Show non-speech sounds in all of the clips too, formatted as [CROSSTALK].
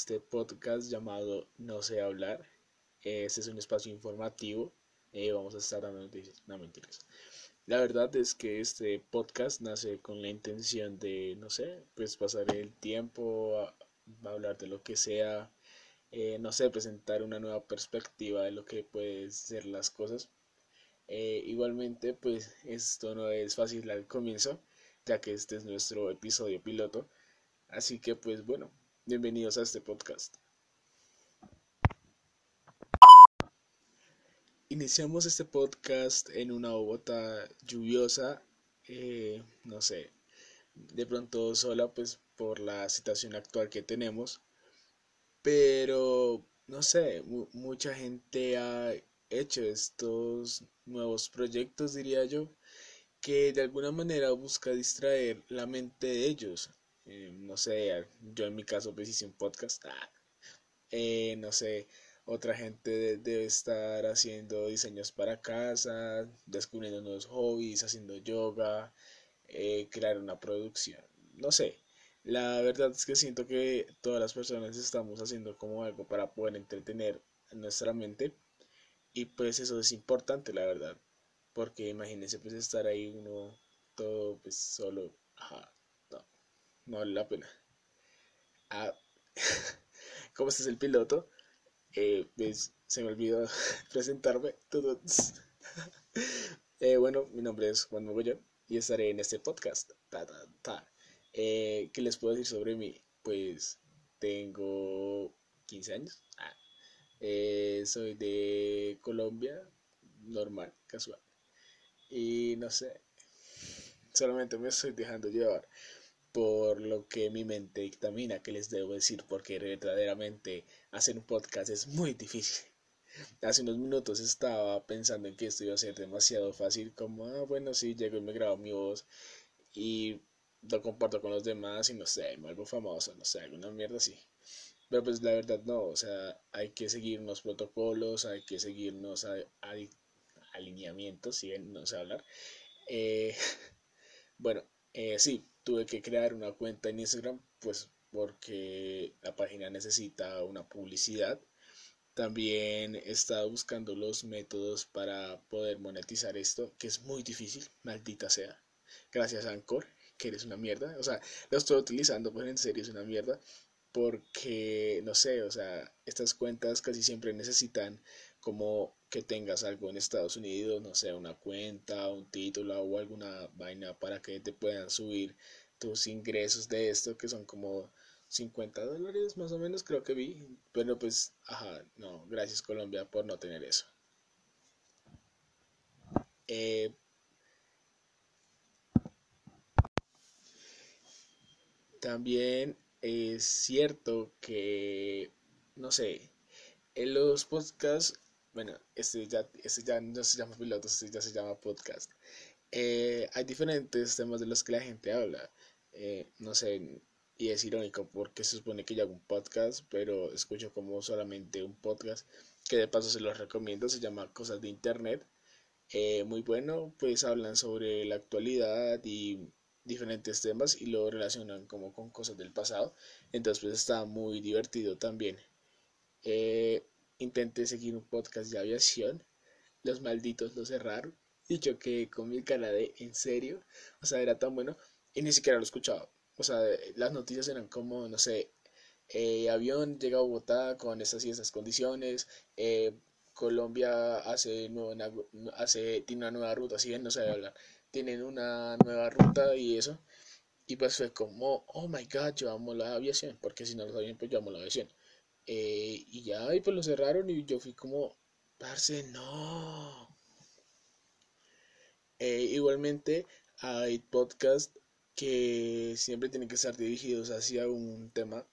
este podcast llamado No sé hablar. Este es un espacio informativo. Eh, vamos a estar dando noticias. No. La verdad es que este podcast nace con la intención de, no sé, pues pasar el tiempo, a, hablar de lo que sea, eh, no sé, presentar una nueva perspectiva de lo que pueden ser las cosas. Eh, igualmente, pues esto no es fácil al comienzo, ya que este es nuestro episodio piloto. Así que, pues bueno, Bienvenidos a este podcast. Iniciamos este podcast en una Bogotá lluviosa, eh, no sé, de pronto sola pues por la situación actual que tenemos, pero no sé, mucha gente ha hecho estos nuevos proyectos, diría yo, que de alguna manera busca distraer la mente de ellos eh, no sé, yo en mi caso pues hice un podcast, ah, eh, no sé, otra gente debe estar haciendo diseños para casa, descubriendo nuevos hobbies, haciendo yoga, eh, crear una producción, no sé. La verdad es que siento que todas las personas estamos haciendo como algo para poder entretener nuestra mente y pues eso es importante, la verdad, porque imagínense pues estar ahí uno todo pues solo, no vale la pena. Ah, [LAUGHS] este es el piloto, eh, se me olvidó [LAUGHS] presentarme. [LAUGHS] eh, bueno, mi nombre es Juan Mogollón y estaré en este podcast. Eh, ¿Qué les puedo decir sobre mí? Pues tengo 15 años. Ah, eh, soy de Colombia, normal, casual. Y no sé, solamente me estoy dejando llevar por lo que mi mente dictamina que les debo decir, porque verdaderamente hacer un podcast es muy difícil. [LAUGHS] Hace unos minutos estaba pensando en que esto iba a ser demasiado fácil, como, ah, bueno, sí, llego y me grabo mi voz y lo comparto con los demás y no sé, me algo famoso, no sé, alguna mierda así. Pero pues la verdad no, o sea, hay que seguir unos protocolos, hay que seguirnos a, alineamientos, si no sé hablar. Eh, [LAUGHS] bueno, eh, sí, tuve que crear una cuenta en Instagram, pues porque la página necesita una publicidad. También he estado buscando los métodos para poder monetizar esto, que es muy difícil, maldita sea. Gracias Anchor, que eres una mierda. O sea, lo estoy utilizando, pues en serio es una mierda. Porque, no sé, o sea, estas cuentas casi siempre necesitan como que tengas algo en Estados Unidos, no sé, una cuenta, un título o alguna vaina para que te puedan subir tus ingresos de esto, que son como 50 dólares más o menos, creo que vi. Pero pues, ajá, no, gracias Colombia por no tener eso. Eh, también es cierto que, no sé, en los podcasts, bueno, este ya, este ya no se llama piloto, este ya se llama podcast. Eh, hay diferentes temas de los que la gente habla. Eh, no sé, y es irónico porque se supone que yo hago un podcast, pero escucho como solamente un podcast, que de paso se los recomiendo, se llama Cosas de Internet. Eh, muy bueno, pues hablan sobre la actualidad y diferentes temas y lo relacionan como con cosas del pasado. Entonces pues está muy divertido también. Eh, intenté seguir un podcast de aviación. Los malditos lo cerraron. Y yo que con mi cara de en serio. O sea, era tan bueno. Y ni siquiera lo escuchaba. O sea, las noticias eran como, no sé, eh, avión llega a Bogotá con estas y estas condiciones. Eh, Colombia hace, hace, tiene una nueva ruta, si bien no sabe hablar. Tienen una nueva ruta y eso. Y pues fue como, oh my god, yo amo la aviación. Porque si no lo sabían, pues yo amo la aviación. Eh, y ya, y pues lo cerraron y yo fui como, parce, no. igualmente hay podcast que siempre tienen que estar dirigidos hacia un tema,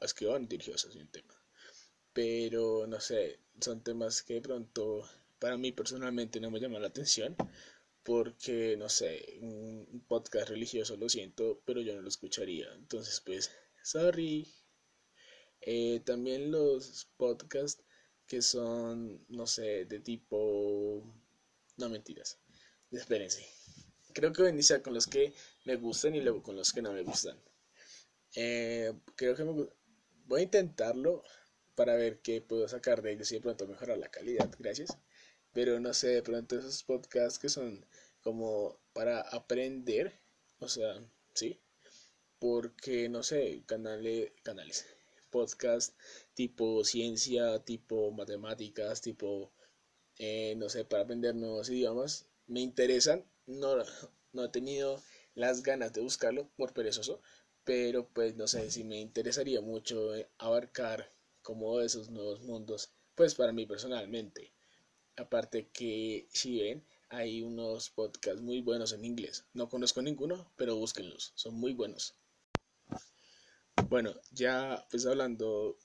es que van dirigidos hacia un tema, pero no sé, son temas que de pronto para mí personalmente no me llaman la atención, porque no sé, un podcast religioso lo siento, pero yo no lo escucharía, entonces pues, sorry. Eh, también los podcasts que son, no sé, de tipo... No mentiras. Espérense creo que voy a iniciar con los que me gustan y luego con los que no me gustan. Eh, creo que me voy a intentarlo para ver qué puedo sacar de ellos y de pronto mejorar la calidad, gracias. Pero no sé, de pronto esos podcasts que son como para aprender, o sea, sí, porque no sé, canales, canales, podcast tipo ciencia, tipo matemáticas, tipo, eh, no sé, para aprender nuevos idiomas, me interesan, no, no he tenido las ganas de buscarlo por perezoso, pero pues no sé si me interesaría mucho eh, abarcar como esos nuevos mundos, pues para mí personalmente. Aparte que si ven, hay unos podcasts muy buenos en inglés. No conozco ninguno, pero búsquenlos, son muy buenos. Bueno, ya pues hablando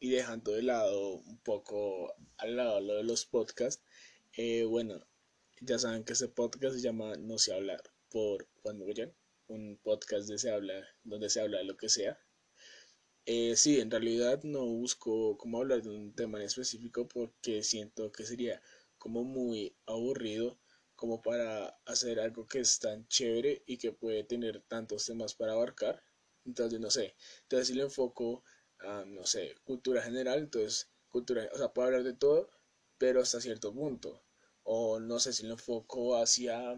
y dejando de lado un poco al lado lo de los podcasts, eh, bueno, ya saben que ese podcast se llama No sé hablar por Juan Mogollán, un podcast donde se habla, donde se habla de lo que sea. Eh, sí, en realidad no busco como hablar de un tema en específico porque siento que sería como muy aburrido como para hacer algo que es tan chévere y que puede tener tantos temas para abarcar. Entonces, no sé, entonces si lo enfoco a, no sé, cultura general, entonces, cultura, o sea, puedo hablar de todo, pero hasta cierto punto. O no sé si lo enfoco hacia,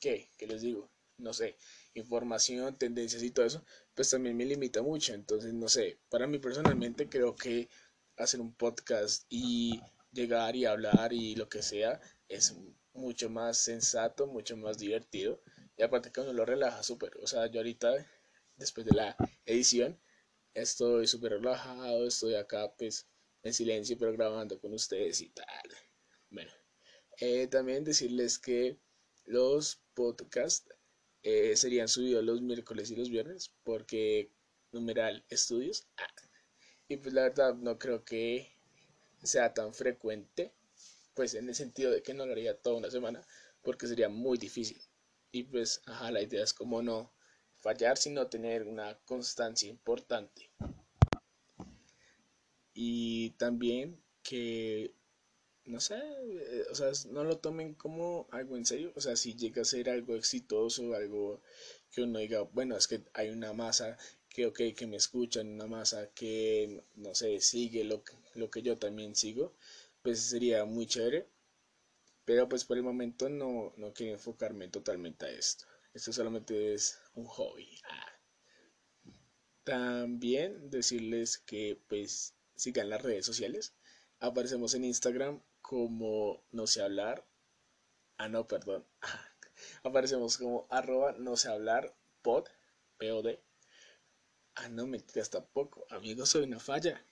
¿qué? ¿Qué les digo? No sé, información, tendencias y todo eso, pues también me limita mucho. Entonces, no sé, para mí personalmente creo que hacer un podcast y llegar y hablar y lo que sea es mucho más sensato, mucho más divertido. Y aparte que uno lo relaja súper. O sea, yo ahorita, después de la edición, estoy súper relajado, estoy acá pues en silencio, pero grabando con ustedes y tal. Bueno, eh, también decirles que los podcasts eh, serían subidos los miércoles y los viernes, porque numeral estudios. Ah, y pues la verdad no creo que sea tan frecuente, pues en el sentido de que no lo haría toda una semana, porque sería muy difícil. Y pues, ajá, la idea es como no fallar, sino tener una constancia importante. Y también que, no sé, eh, o sea, no lo tomen como algo en serio, o sea, si llega a ser algo exitoso, algo que uno diga, bueno, es que hay una masa que, ok, que me escuchan, una masa que, no sé, sigue lo, lo que yo también sigo, pues sería muy chévere. Pero pues por el momento no, no quiero enfocarme totalmente a esto. Esto solamente es un hobby. Ah. También decirles que pues sigan las redes sociales. Aparecemos en Instagram como no sé hablar. Ah, no, perdón. Aparecemos como arroba no sé hablar pod, POD. Ah, no, mentiras tampoco. Amigos, soy una falla.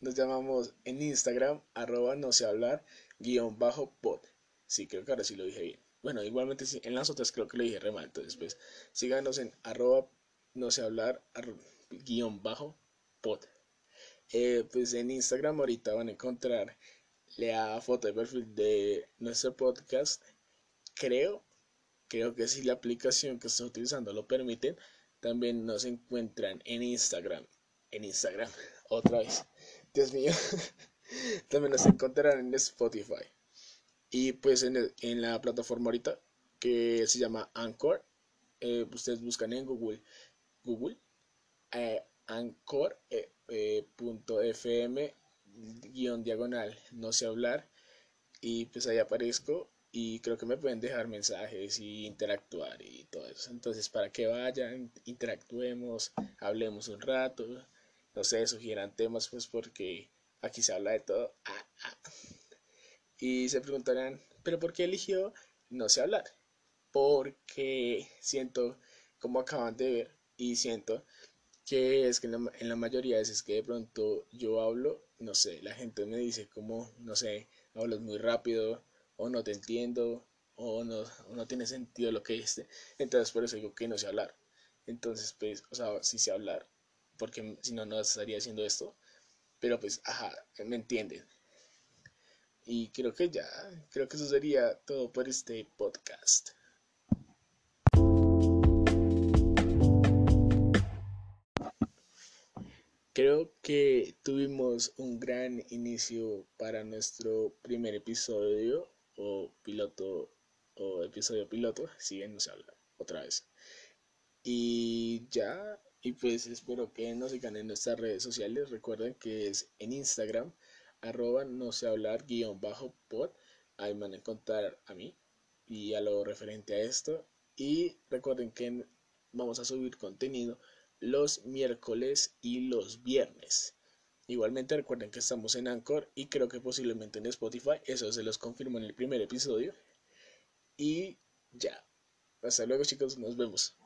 Nos llamamos en Instagram, arroba no sé hablar, guion bajo pod. Sí, creo que ahora sí lo dije bien. Bueno, igualmente en las otras creo que lo dije re mal. Entonces, pues, síganos en arroba no sé hablar, guion bajo pod. Eh, pues en Instagram ahorita van a encontrar la foto de perfil de nuestro podcast. Creo, creo que si la aplicación que estoy utilizando lo permiten, también nos encuentran en Instagram. En Instagram, [LAUGHS] otra vez. Dios mío. [LAUGHS] también nos encontrarán en Spotify. Y pues en, en la plataforma ahorita que se llama Anchor, eh, ustedes buscan en Google, Google, eh, Anchor.fm eh, guion diagonal, no sé hablar. Y pues ahí aparezco y creo que me pueden dejar mensajes y interactuar y todo eso. Entonces, para que vayan, interactuemos, hablemos un rato, no sé, sugieran temas, pues porque aquí se habla de todo. Ah, ah. Y se preguntarán, ¿pero por qué eligió no sé hablar? Porque siento, como acaban de ver, y siento que es que en la, mayoría de veces que de pronto yo hablo, no sé, la gente me dice como, no sé, hablas muy rápido, o no te entiendo, o no, no tiene sentido lo que dices. Entonces por eso digo que no sé hablar. Entonces, pues, o sea, sí sé hablar, porque si no, no estaría haciendo esto. Pero pues, ajá, me entienden. Y creo que ya, creo que eso sería todo por este podcast. Creo que tuvimos un gran inicio para nuestro primer episodio o piloto o episodio piloto, si bien no se habla otra vez. Y ya Y pues espero que nos sigan en nuestras redes sociales. Recuerden que es en Instagram, arroba no sé hablar guion bajo pod. Ahí van a encontrar a mí y a lo referente a esto. Y recuerden que vamos a subir contenido los miércoles y los viernes. Igualmente recuerden que estamos en Anchor y creo que posiblemente en Spotify. Eso se los confirmo en el primer episodio. Y ya. Hasta luego chicos, nos vemos.